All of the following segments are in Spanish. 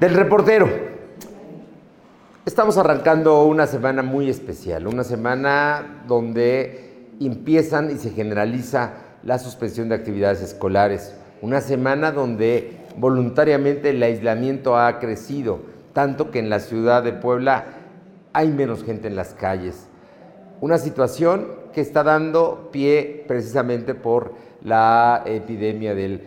Del reportero. Estamos arrancando una semana muy especial, una semana donde empiezan y se generaliza la suspensión de actividades escolares, una semana donde voluntariamente el aislamiento ha crecido, tanto que en la ciudad de Puebla hay menos gente en las calles. Una situación que está dando pie precisamente por la epidemia del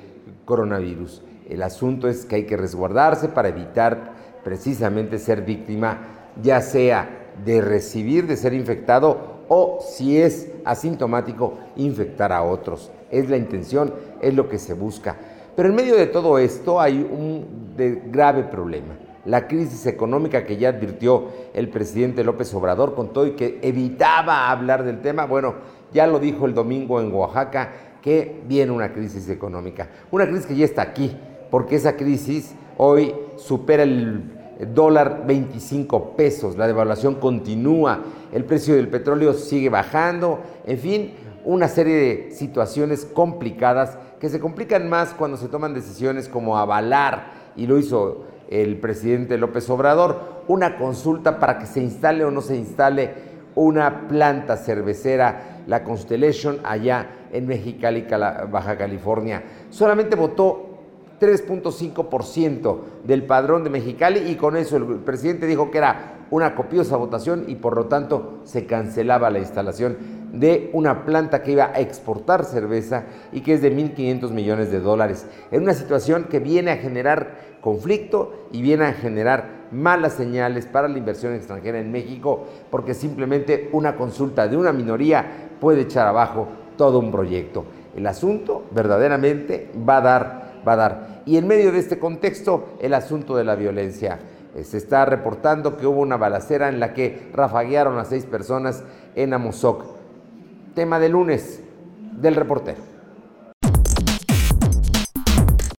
coronavirus. El asunto es que hay que resguardarse para evitar precisamente ser víctima, ya sea de recibir, de ser infectado o si es asintomático, infectar a otros. Es la intención, es lo que se busca. Pero en medio de todo esto hay un grave problema. La crisis económica que ya advirtió el presidente López Obrador con todo y que evitaba hablar del tema, bueno, ya lo dijo el domingo en Oaxaca, que viene una crisis económica. Una crisis que ya está aquí, porque esa crisis hoy supera el dólar 25 pesos, la devaluación continúa, el precio del petróleo sigue bajando, en fin, una serie de situaciones complicadas que se complican más cuando se toman decisiones como avalar, y lo hizo el presidente López Obrador, una consulta para que se instale o no se instale una planta cervecera, la Constellation, allá en Mexicali, Baja California. Solamente votó 3.5% del padrón de Mexicali y con eso el presidente dijo que era una copiosa votación y por lo tanto se cancelaba la instalación de una planta que iba a exportar cerveza y que es de 1.500 millones de dólares. En una situación que viene a generar conflicto y viene a generar malas señales para la inversión extranjera en México porque simplemente una consulta de una minoría puede echar abajo todo un proyecto. El asunto verdaderamente va a dar, va a dar. Y en medio de este contexto, el asunto de la violencia. Eh, se está reportando que hubo una balacera en la que rafaguearon a seis personas en Amozoc. Tema de lunes del reportero.